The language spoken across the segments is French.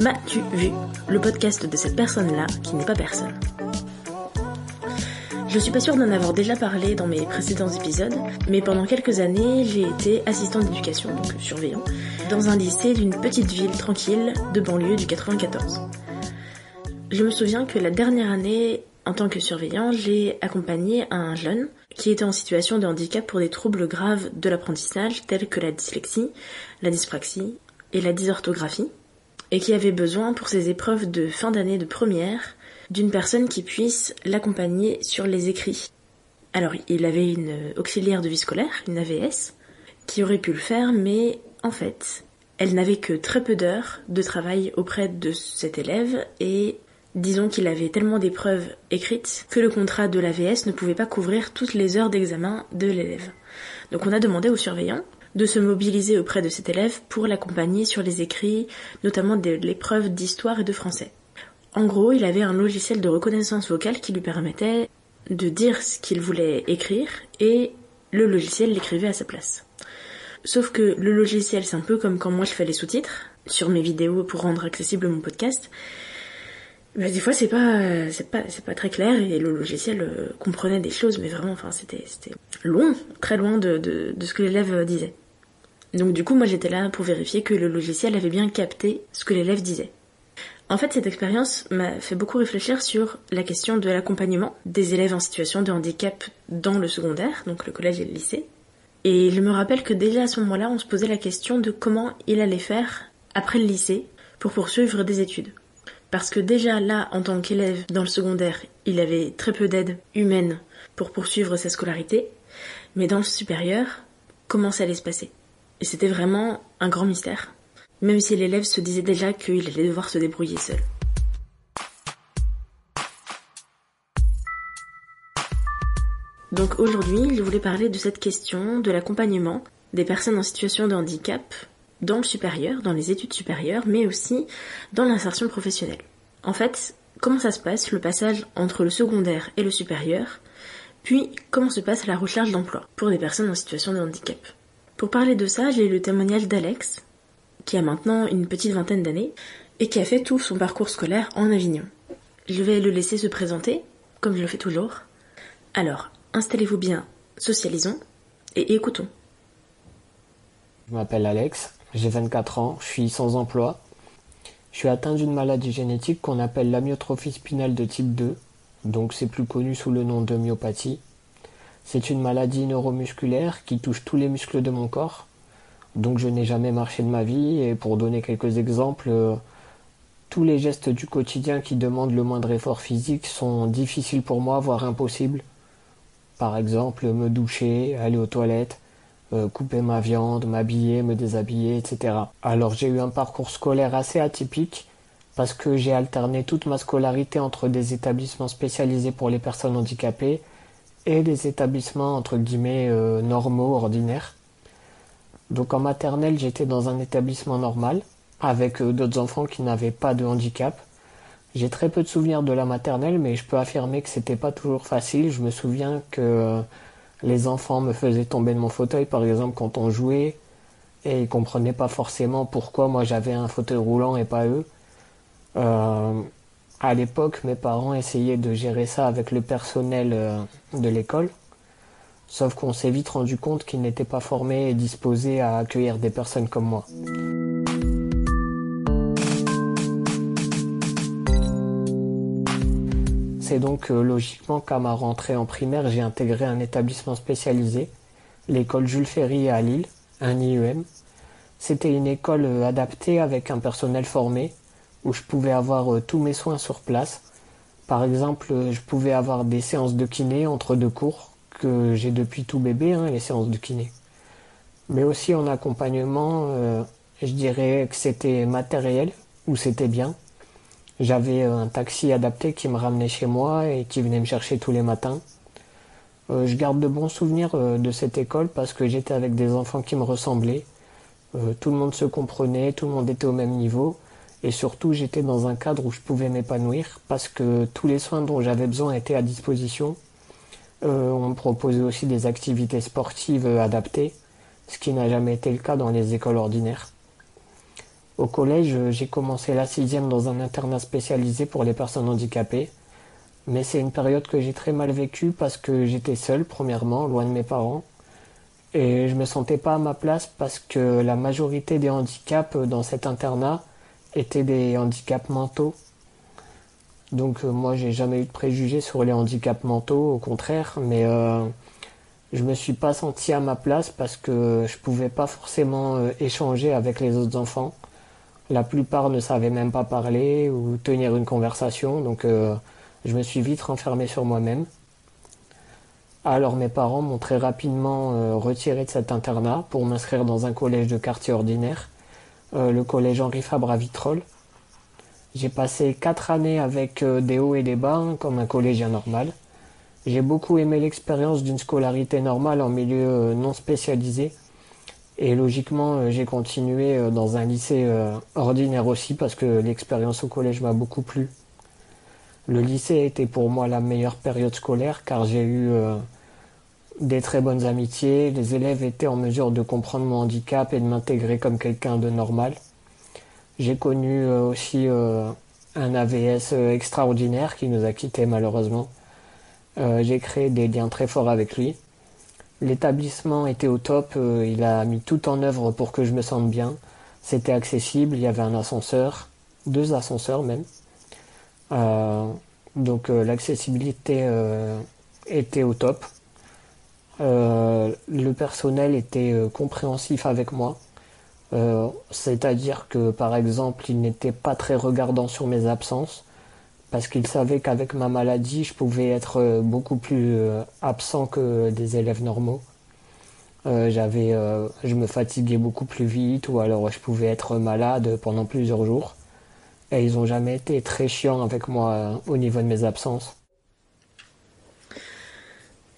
M'as-tu vu Le podcast de cette personne-là qui n'est pas personne? Je suis pas sûre d'en avoir déjà parlé dans mes précédents épisodes, mais pendant quelques années, j'ai été assistant d'éducation, donc surveillant, dans un lycée d'une petite ville tranquille de banlieue du 94. Je me souviens que la dernière année, en tant que surveillant, j'ai accompagné un jeune qui était en situation de handicap pour des troubles graves de l'apprentissage tels que la dyslexie, la dyspraxie et la dysorthographie, et qui avait besoin pour ses épreuves de fin d'année de première d'une personne qui puisse l'accompagner sur les écrits. Alors il avait une auxiliaire de vie scolaire, une AVS, qui aurait pu le faire, mais en fait, elle n'avait que très peu d'heures de travail auprès de cet élève et disons qu'il avait tellement d'épreuves écrites que le contrat de l'AVS ne pouvait pas couvrir toutes les heures d'examen de l'élève. Donc on a demandé au surveillant de se mobiliser auprès de cet élève pour l'accompagner sur les écrits, notamment de l'épreuve d'histoire et de français. En gros, il avait un logiciel de reconnaissance vocale qui lui permettait de dire ce qu'il voulait écrire et le logiciel l'écrivait à sa place. Sauf que le logiciel, c'est un peu comme quand moi je fais les sous-titres sur mes vidéos pour rendre accessible mon podcast. Mais des fois, c'est pas, c'est pas, c'est pas très clair et le logiciel euh, comprenait des choses, mais vraiment, enfin, c'était, c'était loin, très loin de, de, ce que l'élève disait. Donc du coup, moi j'étais là pour vérifier que le logiciel avait bien capté ce que l'élève disait. En fait, cette expérience m'a fait beaucoup réfléchir sur la question de l'accompagnement des élèves en situation de handicap dans le secondaire, donc le collège et le lycée. Et je me rappelle que déjà à ce moment-là, on se posait la question de comment il allait faire après le lycée pour poursuivre des études. Parce que déjà là, en tant qu'élève dans le secondaire, il avait très peu d'aide humaine pour poursuivre sa scolarité, mais dans le supérieur, comment ça allait se passer? Et c'était vraiment un grand mystère. Même si l'élève se disait déjà qu'il allait devoir se débrouiller seul. Donc aujourd'hui, je voulais parler de cette question de l'accompagnement des personnes en situation de handicap dans le supérieur, dans les études supérieures, mais aussi dans l'insertion professionnelle. En fait, comment ça se passe le passage entre le secondaire et le supérieur, puis comment se passe la recherche d'emploi pour des personnes en situation de handicap? Pour parler de ça, j'ai le témoignage d'Alex, qui a maintenant une petite vingtaine d'années, et qui a fait tout son parcours scolaire en Avignon. Je vais le laisser se présenter, comme je le fais toujours. Alors, installez-vous bien, socialisons, et écoutons. Je m'appelle Alex, j'ai 24 ans, je suis sans emploi. Je suis atteint d'une maladie génétique qu'on appelle l'amyotrophie spinale de type 2, donc c'est plus connu sous le nom de myopathie. C'est une maladie neuromusculaire qui touche tous les muscles de mon corps, donc je n'ai jamais marché de ma vie et pour donner quelques exemples, euh, tous les gestes du quotidien qui demandent le moindre effort physique sont difficiles pour moi, voire impossibles. Par exemple, me doucher, aller aux toilettes, euh, couper ma viande, m'habiller, me déshabiller, etc. Alors j'ai eu un parcours scolaire assez atypique parce que j'ai alterné toute ma scolarité entre des établissements spécialisés pour les personnes handicapées et des établissements entre guillemets euh, normaux, ordinaires. Donc en maternelle, j'étais dans un établissement normal avec euh, d'autres enfants qui n'avaient pas de handicap. J'ai très peu de souvenirs de la maternelle, mais je peux affirmer que c'était pas toujours facile. Je me souviens que les enfants me faisaient tomber de mon fauteuil, par exemple, quand on jouait, et ils comprenaient pas forcément pourquoi moi j'avais un fauteuil roulant et pas eux. Euh, à l'époque, mes parents essayaient de gérer ça avec le personnel de l'école. Sauf qu'on s'est vite rendu compte qu'ils n'étaient pas formés et disposés à accueillir des personnes comme moi. C'est donc euh, logiquement qu'à ma rentrée en primaire, j'ai intégré un établissement spécialisé, l'école Jules Ferry à Lille, un IEM. C'était une école euh, adaptée avec un personnel formé, où je pouvais avoir euh, tous mes soins sur place. Par exemple, je pouvais avoir des séances de kiné entre deux cours, que j'ai depuis tout bébé, hein, les séances de kiné. Mais aussi en accompagnement, je dirais que c'était matériel, ou c'était bien. J'avais un taxi adapté qui me ramenait chez moi et qui venait me chercher tous les matins. je garde de bons souvenirs de cette école parce que j'étais avec des enfants qui me ressemblaient. tout le monde se comprenait, tout le monde était au même niveau. Et surtout, j'étais dans un cadre où je pouvais m'épanouir parce que tous les soins dont j'avais besoin étaient à disposition. Euh, on me proposait aussi des activités sportives euh, adaptées, ce qui n'a jamais été le cas dans les écoles ordinaires. Au collège, j'ai commencé la sixième dans un internat spécialisé pour les personnes handicapées. Mais c'est une période que j'ai très mal vécue parce que j'étais seul, premièrement, loin de mes parents. Et je me sentais pas à ma place parce que la majorité des handicaps dans cet internat étaient des handicaps mentaux. Donc euh, moi j'ai jamais eu de préjugés sur les handicaps mentaux, au contraire, mais euh, je me suis pas senti à ma place parce que je pouvais pas forcément euh, échanger avec les autres enfants. La plupart ne savaient même pas parler ou tenir une conversation, donc je me suis vite renfermé sur moi-même. Alors mes parents m'ont très rapidement retiré de cet internat pour m'inscrire dans un collège de quartier ordinaire euh, le collège Henri Fabre à Vitrolles. J'ai passé quatre années avec euh, des hauts et des bas, hein, comme un collégien normal. J'ai beaucoup aimé l'expérience d'une scolarité normale en milieu euh, non spécialisé. Et logiquement, j'ai continué dans un lycée ordinaire aussi parce que l'expérience au collège m'a beaucoup plu. Le lycée a été pour moi la meilleure période scolaire car j'ai eu des très bonnes amitiés, les élèves étaient en mesure de comprendre mon handicap et de m'intégrer comme quelqu'un de normal. J'ai connu euh, aussi euh, un AVS euh, extraordinaire qui nous a quittés malheureusement. J'ai créé des liens très forts avec lui. L'établissement était au top, il a mis tout en œuvre pour que je me sente bien. C'était accessible, il y avait un ascenseur, deux ascenseurs même. donc l'accessibilité était au top. Euh, le personnel était euh, compréhensif avec moi. Euh, c'est-à-dire que par exemple, il n'était pas très regardant sur mes absences parce qu'il savait qu'avec ma maladie, je pouvais être beaucoup plus absent que des élèves normaux. j'avais, je me fatiguais beaucoup plus vite ou alors je pouvais être malade pendant plusieurs jours. Et ils n'ont jamais été très chiants avec moi au niveau de mes absences.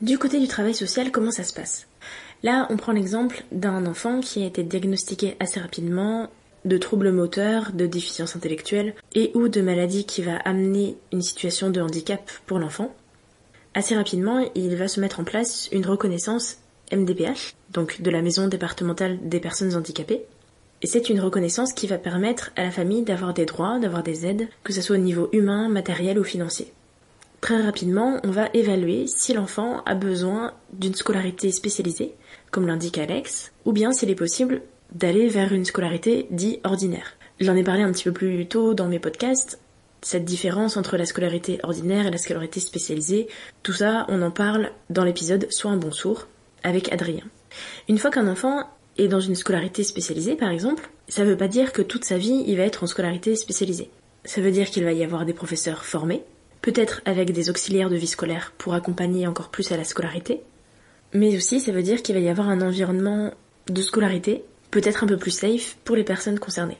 Du côté du travail social, comment ça se passe? Là, on prend l'exemple d'un enfant qui a été diagnostiqué assez rapidement de troubles moteurs, de déficience intellectuelle et ou de maladie qui va amener une situation de handicap pour l'enfant. Assez rapidement, il va se mettre en place une reconnaissance MDPH, donc de la Maison départementale des personnes handicapées. Et c'est une reconnaissance qui va permettre à la famille d'avoir des droits, d'avoir des aides, que ce soit au niveau humain, matériel ou financier. Très rapidement, on va évaluer si l'enfant a besoin d'une scolarité spécialisée, comme l'indique Alex, ou bien s'il est possible d'aller vers une scolarité dite ordinaire. J'en ai parlé un petit peu plus tôt dans mes podcasts, cette différence entre la scolarité ordinaire et la scolarité spécialisée, tout ça, on en parle dans l'épisode Soit un bon sourd avec Adrien. Une fois qu'un enfant est dans une scolarité spécialisée, par exemple, ça veut pas dire que toute sa vie il va être en scolarité spécialisée. Ça veut dire qu'il va y avoir des professeurs formés, peut-être avec des auxiliaires de vie scolaire pour accompagner encore plus à la scolarité, mais aussi ça veut dire qu'il va y avoir un environnement de scolarité peut-être un peu plus safe pour les personnes concernées.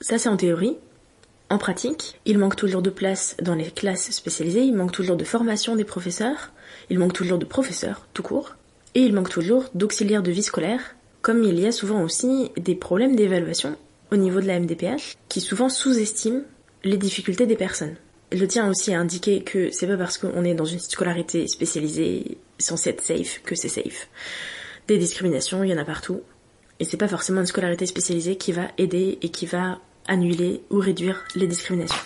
Ça c'est en théorie. En pratique, il manque toujours de place dans les classes spécialisées, il manque toujours de formation des professeurs, il manque toujours de professeurs tout court, et il manque toujours d'auxiliaires de vie scolaire, comme il y a souvent aussi des problèmes d'évaluation au niveau de la MDPH qui souvent sous-estiment les difficultés des personnes. Je tiens aussi à indiquer que c'est pas parce qu'on est dans une scolarité spécialisée censée être safe que c'est safe. Des discriminations, il y en a partout. Et c'est pas forcément une scolarité spécialisée qui va aider et qui va annuler ou réduire les discriminations.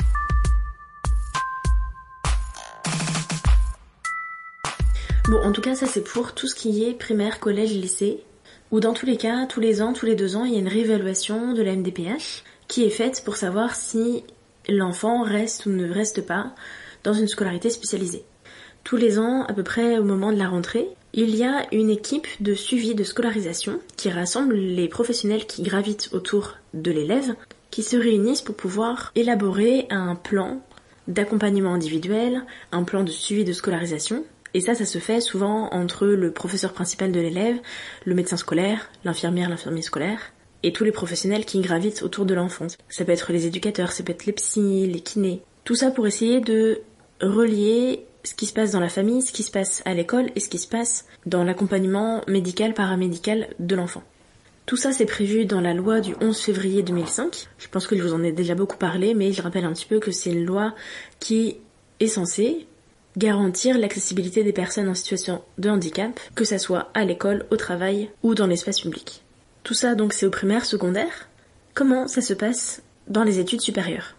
Bon, en tout cas, ça c'est pour tout ce qui est primaire, collège, lycée, où dans tous les cas, tous les ans, tous les deux ans, il y a une réévaluation de la MDPH qui est faite pour savoir si l'enfant reste ou ne reste pas dans une scolarité spécialisée. Tous les ans, à peu près au moment de la rentrée, il y a une équipe de suivi de scolarisation qui rassemble les professionnels qui gravitent autour de l'élève, qui se réunissent pour pouvoir élaborer un plan d'accompagnement individuel, un plan de suivi de scolarisation. Et ça, ça se fait souvent entre le professeur principal de l'élève, le médecin scolaire, l'infirmière, l'infirmier scolaire, et tous les professionnels qui gravitent autour de l'enfant. Ça peut être les éducateurs, ça peut être les psys, les kinés. Tout ça pour essayer de relier ce qui se passe dans la famille, ce qui se passe à l'école et ce qui se passe dans l'accompagnement médical, paramédical de l'enfant. Tout ça, c'est prévu dans la loi du 11 février 2005. Je pense que je vous en ai déjà beaucoup parlé, mais je rappelle un petit peu que c'est une loi qui est censée garantir l'accessibilité des personnes en situation de handicap, que ça soit à l'école, au travail ou dans l'espace public. Tout ça, donc, c'est au primaire, secondaire. Comment ça se passe dans les études supérieures?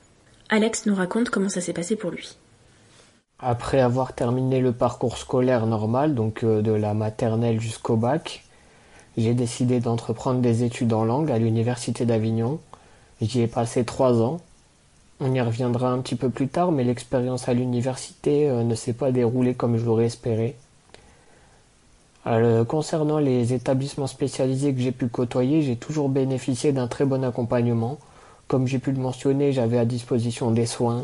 Alex nous raconte comment ça s'est passé pour lui. Après avoir terminé le parcours scolaire normal, donc euh, de la maternelle jusqu'au bac, j'ai décidé d'entreprendre des études en langue à l'université d'Avignon. J'y ai passé trois ans. On y reviendra un petit peu plus tard, mais l'expérience à l'université euh, ne s'est pas déroulée comme je l'aurais espéré. Euh, concernant les établissements spécialisés que j'ai pu côtoyer, j'ai toujours bénéficié d'un très bon accompagnement. Comme j'ai pu le mentionner, j'avais à disposition des soins,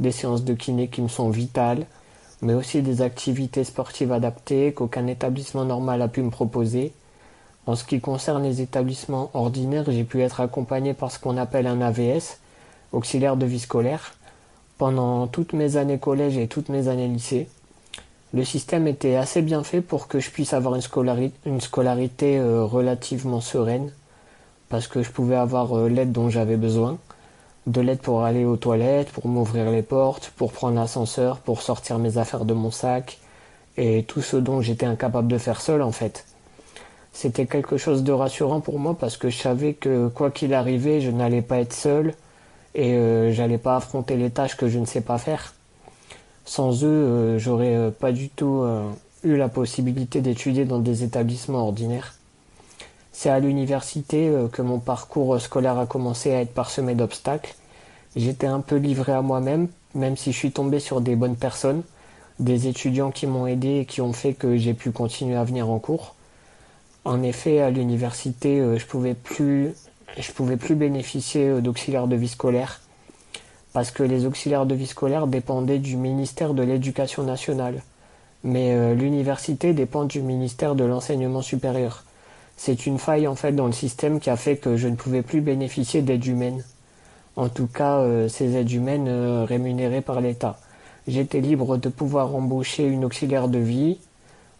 des séances de kiné qui me sont vitales, mais aussi des activités sportives adaptées qu'aucun établissement normal a pu me proposer. En ce qui concerne les établissements ordinaires, j'ai pu être accompagné par ce qu'on appelle un AVS, auxiliaire de vie scolaire, pendant toutes mes années collège et toutes mes années lycée. Le système était assez bien fait pour que je puisse avoir une scolarité, euh, relativement sereine, parce que je pouvais avoir euh, l'aide dont j'avais besoin, de l'aide pour aller aux toilettes, pour m'ouvrir les portes, pour prendre l'ascenseur, pour sortir mes affaires de mon sac, et tout ce dont j'étais incapable de faire seul en fait c'était quelque chose de rassurant pour moi parce que je savais que quoi qu'il arrivait, je n'allais pas être seul et euh, j'allais pas affronter les tâches que je ne sais pas faire. Sans eux, euh, j'aurais euh, pas du tout eu la possibilité d'étudier dans des établissements ordinaires. C'est à l'université que mon parcours scolaire a commencé à être parsemé d'obstacles. J'étais un peu livré à moi-même, même si je suis tombé sur des bonnes personnes, des étudiants qui m'ont aidé et qui ont fait que j'ai pu continuer à venir en cours. En effet, à l'université, euh, je pouvais plus, je pouvais plus bénéficier euh, d'auxiliaires de vie scolaire parce que les auxiliaires de vie scolaire dépendaient du ministère de l'Éducation nationale. Mais euh, l'université dépend du ministère de l'enseignement supérieur. C'est une faille en fait dans le système qui a fait que je ne pouvais plus bénéficier d'aide humaine. En tout cas, ces aides humaines rémunérées par l'État. J'étais libre de pouvoir embaucher une auxiliaire de vie,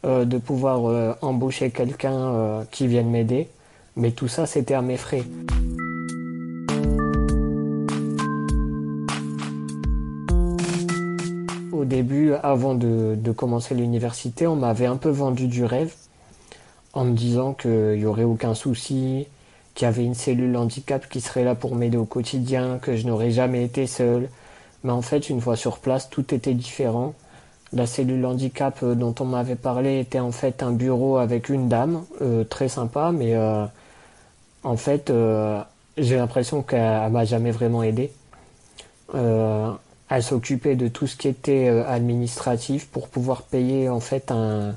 euh, de pouvoir euh, embaucher quelqu'un euh, qui vienne m'aider. Mais tout ça, c'était à mes frais. Au début, avant de commencer l'université, on m'avait un peu vendu du rêve en me disant qu'il n'y aurait aucun souci, qu'il y avait une cellule handicap qui serait là pour m'aider au quotidien, que je n'aurais jamais été seul. Mais en fait, une fois sur place, tout était différent. La cellule handicap euh, dont on m'avait parlé était en fait un bureau avec une dame, euh, très sympa, mais euh, en fait, j'ai l'impression qu'elle m'a jamais vraiment aidé. elle s'occupait de tout ce qui était administratif pour pouvoir payer en fait un,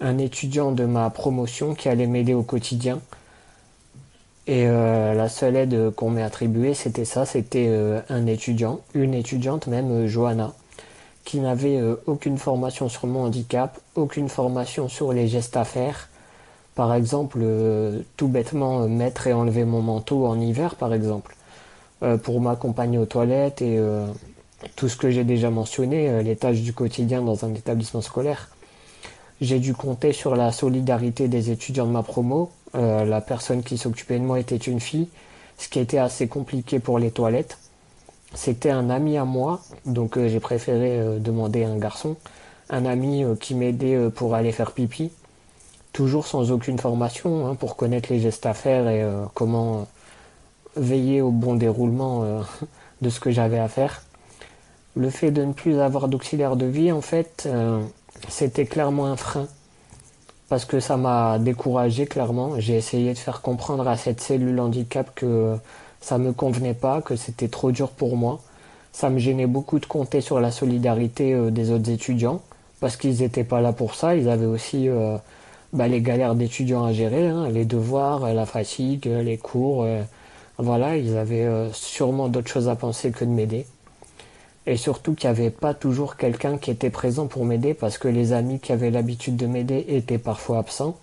un étudiant de ma promotion qui allait m'aider au quotidien. Et la seule aide qu'on m'ait attribuée, c'était ça, c'était un étudiant, une étudiante même, Johanna qui n'avait euh, aucune formation sur mon handicap, aucune formation sur les gestes à faire. Par exemple, euh, tout bêtement euh, mettre et enlever mon manteau en hiver, par exemple, pour m'accompagner aux toilettes et tout ce que j'ai déjà mentionné, les tâches du quotidien dans un établissement scolaire. J'ai dû compter sur la solidarité des étudiants de ma promo. la personne qui s'occupait de moi était une fille, ce qui était assez compliqué pour les toilettes. C'était un ami à moi, donc euh, j'ai préféré euh, demander un garçon, un ami euh, qui m'aidait pour aller faire pipi, toujours sans aucune formation, hein, pour connaître les gestes à faire et comment veiller au bon déroulement de ce que j'avais à faire. Le fait de ne plus avoir d'auxiliaire de vie, en fait, c'était clairement un frein. Parce que ça m'a découragé clairement. J'ai essayé de faire comprendre à cette cellule handicap que ça me convenait pas, que c'était trop dur pour moi. Ça me gênait beaucoup de compter sur la solidarité euh, des autres étudiants, parce qu'ils n'étaient pas là pour ça. Ils avaient aussi euh, bah, les galères d'étudiants à gérer, hein, les devoirs, la fatigue, les cours, euh, Voilà, ils avaient sûrement d'autres choses à penser que de m'aider. Et surtout qu'il n'y avait pas toujours quelqu'un qui était présent pour m'aider parce que les amis qui avaient l'habitude de m'aider étaient parfois absents.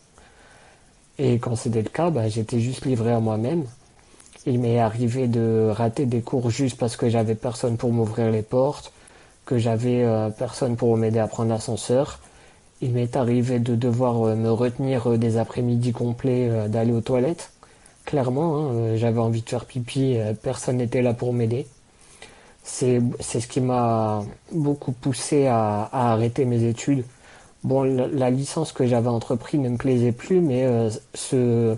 Et quand c'était le cas, bah, j'étais juste livré à moi-même. Il m'est arrivé de rater des cours juste parce que j'avais personne pour m'ouvrir les portes, que j'avais euh, personne pour m'aider à prendre l'ascenseur. Il m'est arrivé de devoir euh, me retenir euh, des après-midi complets d'aller aux toilettes. Clairement, hein, j'avais envie de faire pipi, personne n'était là pour m'aider c'est ce qui m'a beaucoup poussé à, arrêter mes études. Bon, la, licence que j'avais entrepris ne me plaisait plus, mais euh, ce,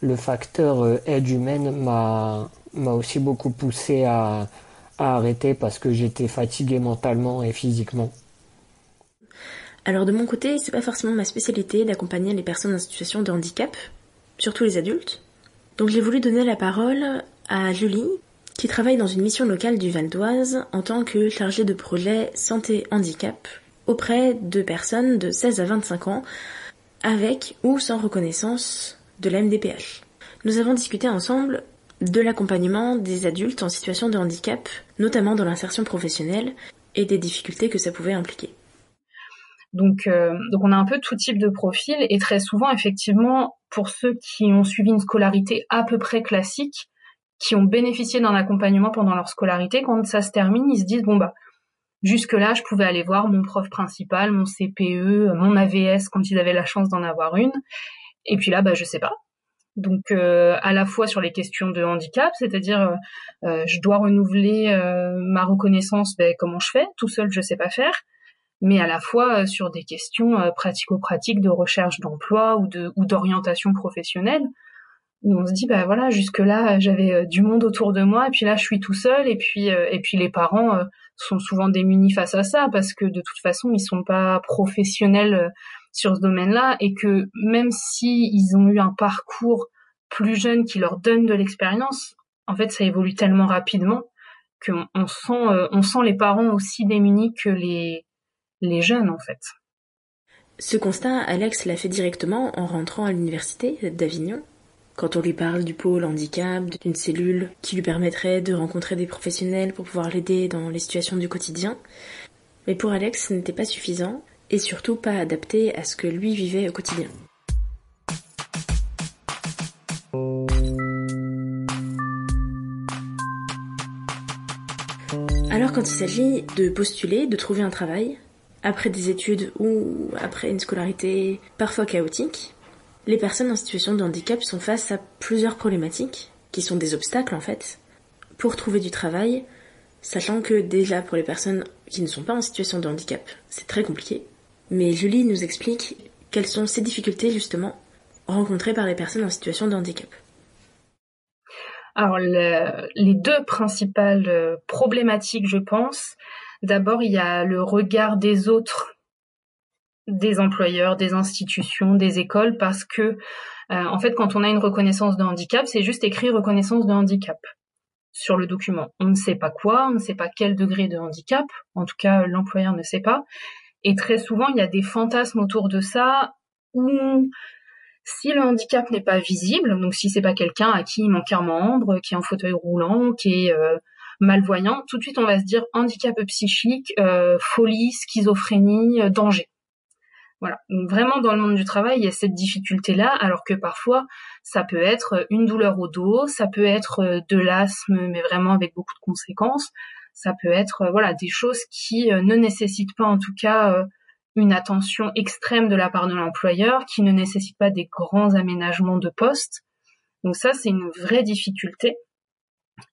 le facteur euh, aide humaine m'a m'a aussi beaucoup poussé à, à arrêter parce que j'étais fatigué mentalement et physiquement. Alors de mon côté, c'est pas forcément ma spécialité d'accompagner les personnes en situation de handicap, surtout les adultes. Donc j'ai voulu donner la parole à Julie, qui travaille dans une mission locale du Val d'Oise en tant que chargée de projet santé-handicap auprès de personnes de 16 à 25 ans avec ou sans reconnaissance de la MDPH. Nous avons discuté ensemble de l'accompagnement des adultes en situation de handicap, notamment dans l'insertion professionnelle, et des difficultés que ça pouvait impliquer. Donc, euh, donc on a un peu tout type de profil et très souvent, effectivement, pour ceux qui ont suivi une scolarité à peu près classique, qui ont bénéficié d'un accompagnement pendant leur scolarité, quand ça se termine, ils se disent bon bah jusque là je pouvais aller voir mon prof principal, mon CPE, mon AVS quand ils avaient la chance d'en avoir une, et puis là bah je sais pas. Donc euh, à la fois sur les questions de handicap, c'est-à-dire euh, euh, je dois renouveler ma reconnaissance, ben, comment je fais? Tout seul je sais pas faire. Mais à la fois sur des questions pratico-pratiques de recherche d'emploi ou de ou d'orientation professionnelle on se dit bah voilà jusque là j'avais euh, du monde autour de moi et puis là je suis tout seul et puis euh, et puis les parents euh, sont souvent démunis face à ça parce que de toute façon ils sont pas professionnels sur ce domaine-là et que même si ils ont eu un parcours plus jeune qui leur donne de l'expérience en fait ça évolue tellement rapidement qu'on on sent on sent les parents aussi démunis que les les jeunes en fait. Ce constat, Alex l'a fait directement en rentrant à l'université d'Avignon quand on lui parle du pôle handicap, d'une cellule qui lui permettrait de rencontrer des professionnels pour pouvoir l'aider dans les situations du quotidien. Mais pour Alex, ce n'était pas suffisant et surtout pas adapté à ce que lui vivait au quotidien. Alors quand il s'agit de postuler, de trouver un travail, après des études ou après une scolarité parfois chaotique, les personnes en situation de handicap sont face à plusieurs problématiques, qui sont des obstacles en fait, pour trouver du travail, sachant que déjà pour les personnes qui ne sont pas en situation de handicap, c'est très compliqué. Mais Julie nous explique quelles sont ces difficultés justement rencontrées par les personnes en situation de handicap. Alors les deux principales euh, problématiques, je pense, d'abord il y a le regard des autres des employeurs, des institutions, des écoles, parce que euh, en fait, quand on a une reconnaissance de handicap, c'est juste écrit reconnaissance de handicap sur le document. On ne sait pas quoi, on ne sait pas quel degré de handicap, en tout cas l'employeur ne sait pas. Et très souvent, il y a des fantasmes autour de ça où si le handicap n'est pas visible, donc si c'est pas quelqu'un à qui il manque un membre, qui est en fauteuil roulant, qui est euh, malvoyant, tout de suite on va se dire handicap psychique, euh, folie, schizophrénie, danger. Voilà. vraiment dans le monde du travail, il y a cette difficulté-là, alors que parfois ça peut être une douleur au dos, ça peut être euh, de l'asthme, mais vraiment avec beaucoup de conséquences. Ça peut être euh, voilà des choses qui euh, ne nécessitent pas en tout cas une attention extrême de la part de l'employeur, qui ne nécessitent pas des grands aménagements de poste. Donc ça, c'est une vraie difficulté.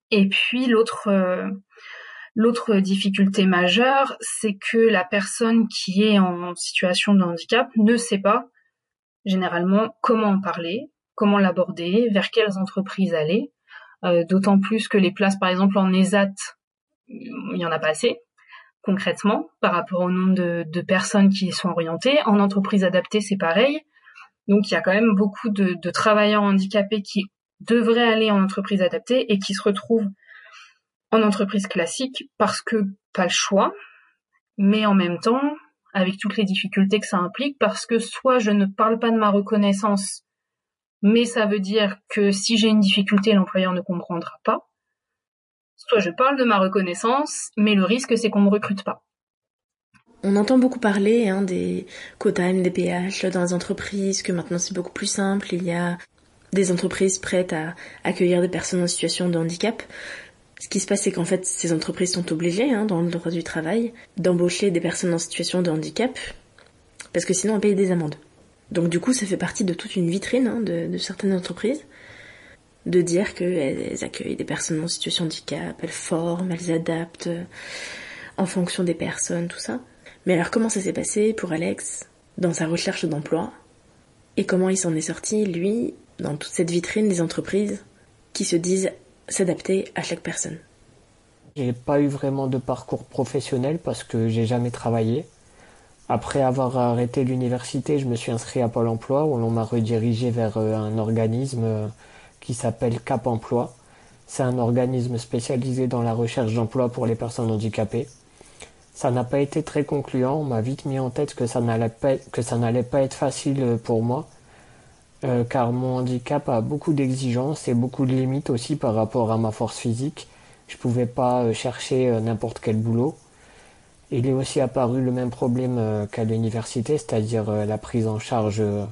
Et puis l'autre L'autre difficulté majeure, c'est que la personne qui est en situation de handicap ne sait pas généralement comment en parler, comment l'aborder, vers quelles entreprises aller. Euh, d'autant plus que les places, par exemple en ESAT, il y en a pas assez concrètement par rapport au nombre de, personnes qui y sont orientées. En entreprise adaptée, c'est pareil. Donc il y a quand même beaucoup de, de travailleurs handicapés qui devraient aller en entreprise adaptée et qui se retrouvent en entreprise classique parce que pas le choix, mais en même temps avec toutes les difficultés que ça implique parce que soit je ne parle pas de ma reconnaissance mais ça veut dire que si j'ai une difficulté, l'employeur ne comprendra pas. Soit je parle de ma reconnaissance, mais le risque c'est qu'on ne me recrute pas. On entend beaucoup parler hein, des quotas MDPH dans les entreprises, que maintenant c'est beaucoup plus simple, il y a des entreprises prêtes à accueillir des personnes en situation de handicap. Ce qui se passe, c'est qu'en fait, ces entreprises sont obligées, hein, dans le droit du travail, d'embaucher des personnes en situation de handicap, parce que sinon on paye des amendes. Donc du coup, ça fait partie de toute une vitrine hein, de, certaines entreprises, de dire qu'elles accueillent des personnes en situation de handicap, elles forment, elles adaptent euh, en fonction des personnes, tout ça. Mais alors comment ça s'est passé pour Alex dans sa recherche d'emploi et comment il s'en est sorti, lui, dans toute cette vitrine des entreprises qui se disent s'adapter à chaque personne J'ai pas eu vraiment de parcours professionnel parce que j'ai jamais travaillé. Après avoir arrêté l'université, je me suis inscrit à Pôle emploi où l'on m'a redirigé vers euh, un organisme euh, qui s'appelle Cap Emploi. C'est un organisme spécialisé dans la recherche d'emploi pour les personnes handicapées. Ça n'a pas été très concluant, on m'a vite mis en tête que ça n'allait pas, être facile euh, pour moi, car mon handicap a beaucoup d'exigences et beaucoup de limites aussi par rapport à ma force physique. Je pouvais pas chercher n'importe quel boulot. Il est aussi apparu le même problème euh, qu'à l'université, c'est-à-dire euh, la prise en charge euh,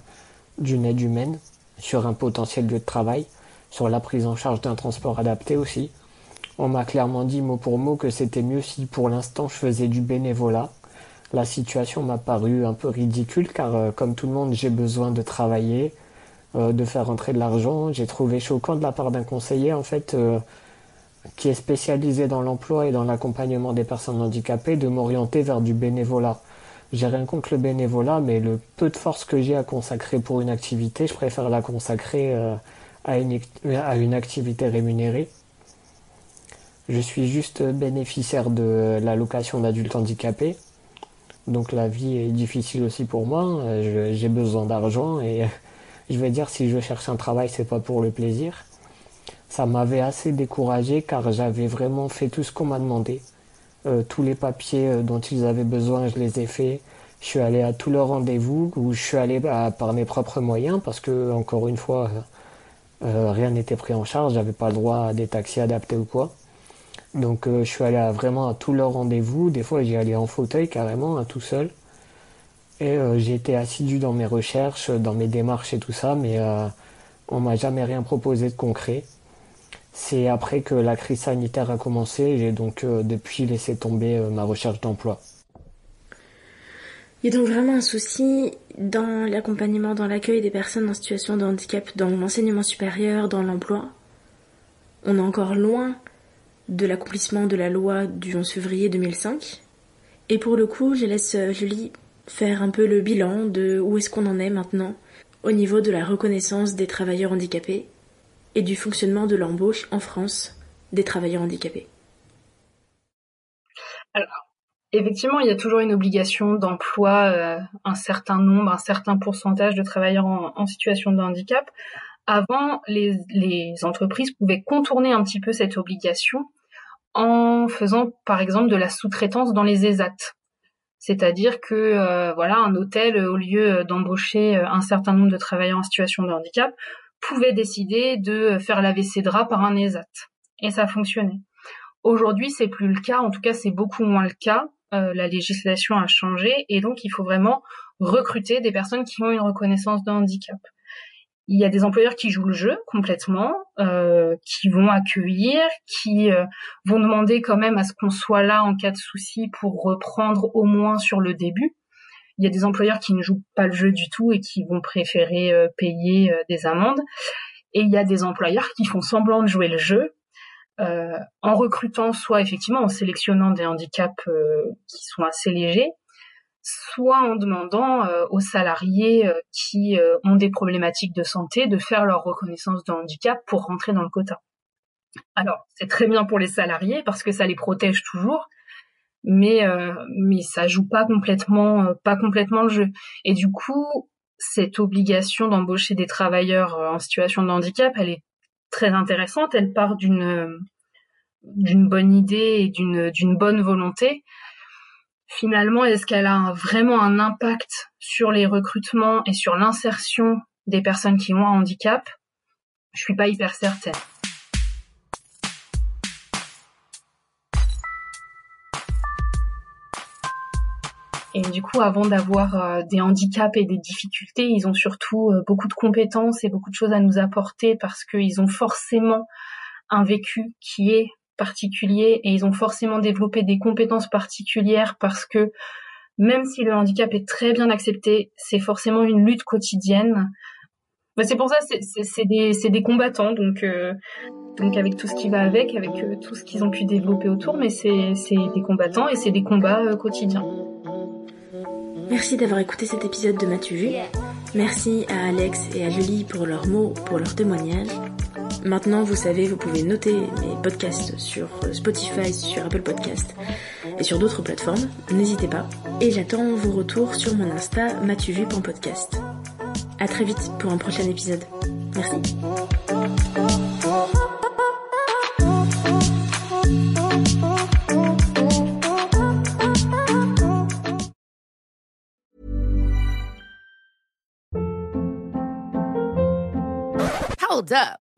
d'une aide humaine sur un potentiel lieu de travail, sur la prise en charge d'un transport adapté aussi. On m'a clairement dit mot pour mot que c'était mieux si pour l'instant je faisais du bénévolat. La situation m'a paru un peu ridicule car comme tout le monde j'ai besoin de travailler, de faire rentrer de l'argent. J'ai trouvé choquant de la part d'un conseiller en fait qui est spécialisé dans l'emploi et dans l'accompagnement des personnes handicapées, de m'orienter vers du bénévolat. J'ai rien contre le bénévolat, mais le peu de force que j'ai à consacrer pour une activité, je préfère la consacrer euh, à, une, à une activité rémunérée. Je suis juste bénéficiaire de l'allocation d'adulte handicapé. Donc la vie est difficile aussi pour moi. J'ai besoin d'argent et je vais dire si je cherche un travail, c'est pas pour le plaisir ça m'avait assez découragé car j'avais vraiment fait tout ce qu'on m'a demandé. Euh, tous les papiers euh, dont ils avaient besoin, je les ai faits. Je suis allé à tous leurs rendez-vous où je suis allé bah, par mes propres moyens parce que, encore une fois, euh, rien n'était pris en charge. J'avais pas le droit à des taxis adaptés ou quoi. Donc, je suis allé vraiment à tous leurs rendez-vous. Des fois, j'y allais en fauteuil carrément, hein, tout seul. Et j'ai été assidu dans mes recherches, dans mes démarches et tout ça, mais on m'a jamais rien proposé de concret. C'est après que la crise sanitaire a commencé j'ai donc euh, depuis laissé tomber euh, ma recherche d'emploi. Il y a donc vraiment un souci dans l'accompagnement, dans l'accueil des personnes en situation de handicap, dans l'enseignement supérieur, dans l'emploi. On est encore loin de l'accomplissement de la loi du 11 février 2005. Et pour le coup, je laisse euh, Julie faire un peu le bilan de où est-ce qu'on en est maintenant au niveau de la reconnaissance des travailleurs handicapés et du fonctionnement de l'embauche en France des travailleurs handicapés Alors, effectivement, il y a toujours une obligation d'emploi, euh, un certain nombre, un certain pourcentage de travailleurs en, situation de handicap. Avant, les, les, entreprises pouvaient contourner un petit peu cette obligation en faisant, par exemple, de la sous-traitance dans les ESAT. C'est-à-dire que euh, voilà, un hôtel, au lieu d'embaucher un certain nombre de travailleurs en situation de handicap, pouvait décider de faire la WC drap par un ESAT. Et ça fonctionnait. Aujourd'hui, c'est plus le cas. En tout cas, c'est beaucoup moins le cas. Euh, la législation a changé et donc il faut vraiment recruter des personnes qui ont une reconnaissance de handicap. Il y a des employeurs qui jouent le jeu complètement, euh, qui vont accueillir, qui euh, vont demander quand même à ce qu'on soit là en cas de souci pour reprendre au moins sur le début. Il y a des employeurs qui ne jouent pas le jeu du tout et qui vont préférer euh, payer des amendes. Et il y a des employeurs qui font semblant de jouer le jeu en recrutant soit effectivement en sélectionnant des handicaps qui sont assez légers, soit en demandant aux salariés qui ont des problématiques de santé de faire leur reconnaissance de handicap pour rentrer dans le quota. Alors, c'est très bien pour les salariés parce que ça les protège toujours, mais euh, mais ça joue pas complètement euh, pas complètement le jeu. Et du coup, cette obligation d'embaucher des travailleurs euh, en situation de handicap, elle est très intéressante. Elle part d'une d'une bonne idée et d'une bonne volonté. Finalement, est-ce qu'elle a vraiment un impact sur les recrutements et sur l'insertion des personnes qui ont un handicap, je suis pas hyper certaine. Et du coup, avant d'avoir euh, des handicaps et des difficultés, ils ont surtout euh, beaucoup de compétences et beaucoup de choses à nous apporter parce qu'ils ont forcément un vécu qui est particulier et ils ont forcément développé des compétences particulières parce que même si le handicap est très bien accepté, c'est forcément une lutte quotidienne. C'est pour ça, c'est des, des, combattants, donc, euh, donc avec tout ce qui va avec, avec tout ce qu'ils ont pu développer autour, mais c'est des combattants et c'est des combats quotidiens. Merci d'avoir écouté cet épisode de Mathieu Vu? Merci à Alex et à Julie pour leurs mots, pour leurs témoignages. Maintenant, vous savez, vous pouvez noter mes podcasts sur Spotify, sur Apple Podcast et sur d'autres plateformes. N'hésitez pas. Et j'attends vos retours sur mon Insta mathuvu.podcast. À très vite pour un prochain épisode. Merci. Hold up.